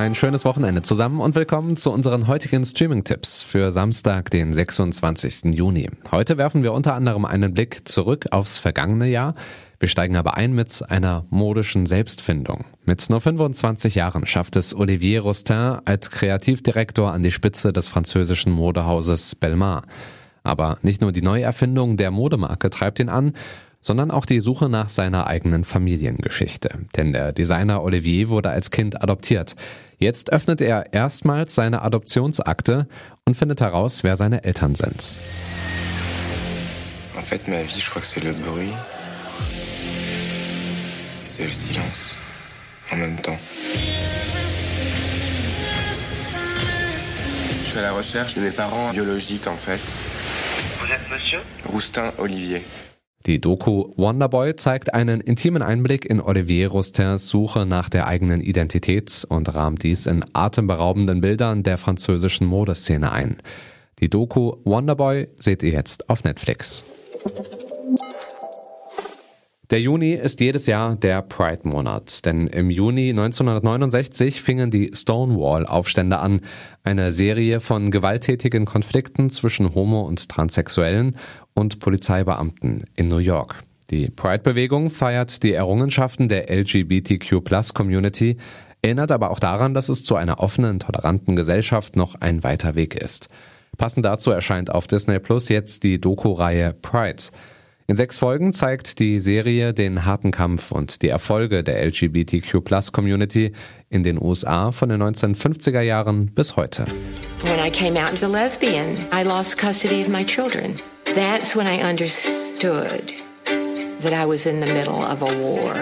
Ein schönes Wochenende zusammen und willkommen zu unseren heutigen Streaming-Tipps für Samstag, den 26. Juni. Heute werfen wir unter anderem einen Blick zurück aufs vergangene Jahr. Wir steigen aber ein mit einer modischen Selbstfindung. Mit nur 25 Jahren schafft es Olivier Rostin als Kreativdirektor an die Spitze des französischen Modehauses Belmar. Aber nicht nur die Neuerfindung der Modemarke treibt ihn an, sondern auch die Suche nach seiner eigenen Familiengeschichte. Denn der Designer Olivier wurde als Kind adoptiert. Jetzt öffnet er erstmals seine Adoptionsakte und findet heraus, wer seine Eltern sind. En fait, ma vie, je crois que c'est le bruit. C'est le silence. En même temps. Je fais la recherche de mes parents biologiques, en fait. Vous êtes monsieur Roustin Olivier. Die Doku Wonderboy zeigt einen intimen Einblick in Olivier Roustins Suche nach der eigenen Identität und rahmt dies in atemberaubenden Bildern der französischen Modeszene ein. Die Doku Wonderboy seht ihr jetzt auf Netflix. Der Juni ist jedes Jahr der Pride-Monat, denn im Juni 1969 fingen die Stonewall-Aufstände an, eine Serie von gewalttätigen Konflikten zwischen Homo- und Transsexuellen und Polizeibeamten in New York. Die Pride-Bewegung feiert die Errungenschaften der LGBTQ-Plus-Community, erinnert aber auch daran, dass es zu einer offenen, toleranten Gesellschaft noch ein weiter Weg ist. Passend dazu erscheint auf Disney Plus jetzt die Doku-Reihe Pride. In sechs Folgen zeigt die Serie den harten Kampf und die Erfolge der LGBTQ-Plus-Community in den USA von den 1950er Jahren bis heute. When I came out as a lesbian, I lost custody of my children. That's when I understood that I was in the middle of a war.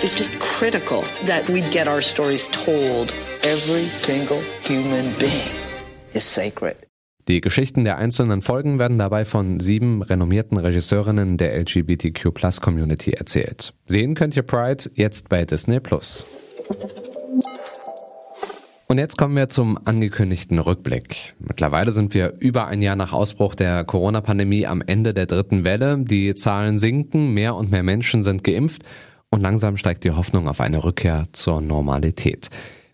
It's just critical that we get our stories told. Every single human being is sacred. Die Geschichten der einzelnen Folgen werden dabei von sieben renommierten Regisseurinnen der LGBTQ-Plus-Community erzählt. Sehen könnt ihr Pride jetzt bei Disney+. Plus. Und jetzt kommen wir zum angekündigten Rückblick. Mittlerweile sind wir über ein Jahr nach Ausbruch der Corona-Pandemie am Ende der dritten Welle. Die Zahlen sinken, mehr und mehr Menschen sind geimpft und langsam steigt die Hoffnung auf eine Rückkehr zur Normalität.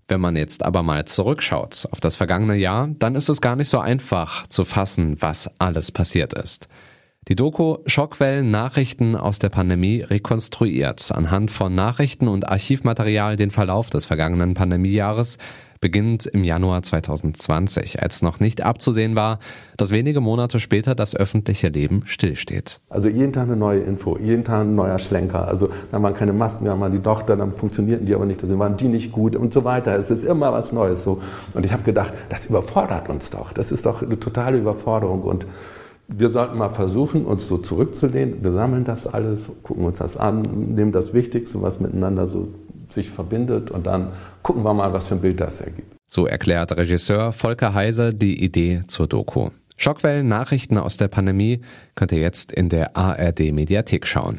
Wenn man jetzt aber mal zurückschaut auf das vergangene Jahr, dann ist es gar nicht so einfach zu fassen, was alles passiert ist. Die Doku Schockwellen Nachrichten aus der Pandemie rekonstruiert anhand von Nachrichten und Archivmaterial den Verlauf des vergangenen Pandemiejahres, beginnt im Januar 2020, als noch nicht abzusehen war, dass wenige Monate später das öffentliche Leben stillsteht. Also jeden Tag eine neue Info, jeden Tag ein neuer Schlenker. Also dann waren keine Masken, dann waren die Tochter, dann funktionierten die aber nicht, dann waren die nicht gut und so weiter. Es ist immer was Neues so. Und ich habe gedacht, das überfordert uns doch. Das ist doch eine totale Überforderung und wir sollten mal versuchen, uns so zurückzulehnen. Wir sammeln das alles, gucken uns das an, nehmen das Wichtigste, was miteinander so sich verbindet und dann gucken wir mal, was für ein Bild das ergibt. So erklärt Regisseur Volker Heise die Idee zur Doku. Schockwellen Nachrichten aus der Pandemie könnt ihr jetzt in der ARD Mediathek schauen.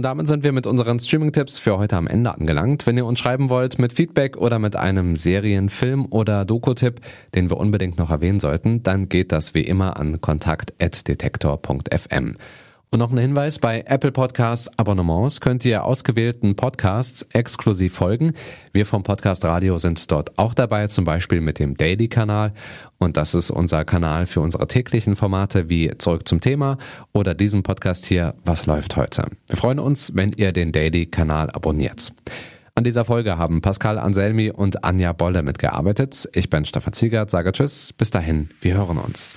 Und damit sind wir mit unseren Streaming-Tipps für heute am Ende angelangt. Wenn ihr uns schreiben wollt mit Feedback oder mit einem Serien-, Film- oder Doku-Tipp, den wir unbedingt noch erwähnen sollten, dann geht das wie immer an kontakt.detektor.fm. Und noch ein Hinweis, bei Apple Podcasts Abonnements könnt ihr ausgewählten Podcasts exklusiv folgen. Wir vom Podcast Radio sind dort auch dabei, zum Beispiel mit dem Daily-Kanal. Und das ist unser Kanal für unsere täglichen Formate wie Zurück zum Thema oder diesem Podcast hier, Was läuft heute. Wir freuen uns, wenn ihr den Daily-Kanal abonniert. An dieser Folge haben Pascal Anselmi und Anja Bolle mitgearbeitet. Ich bin Stefan Ziegert, sage Tschüss, bis dahin, wir hören uns.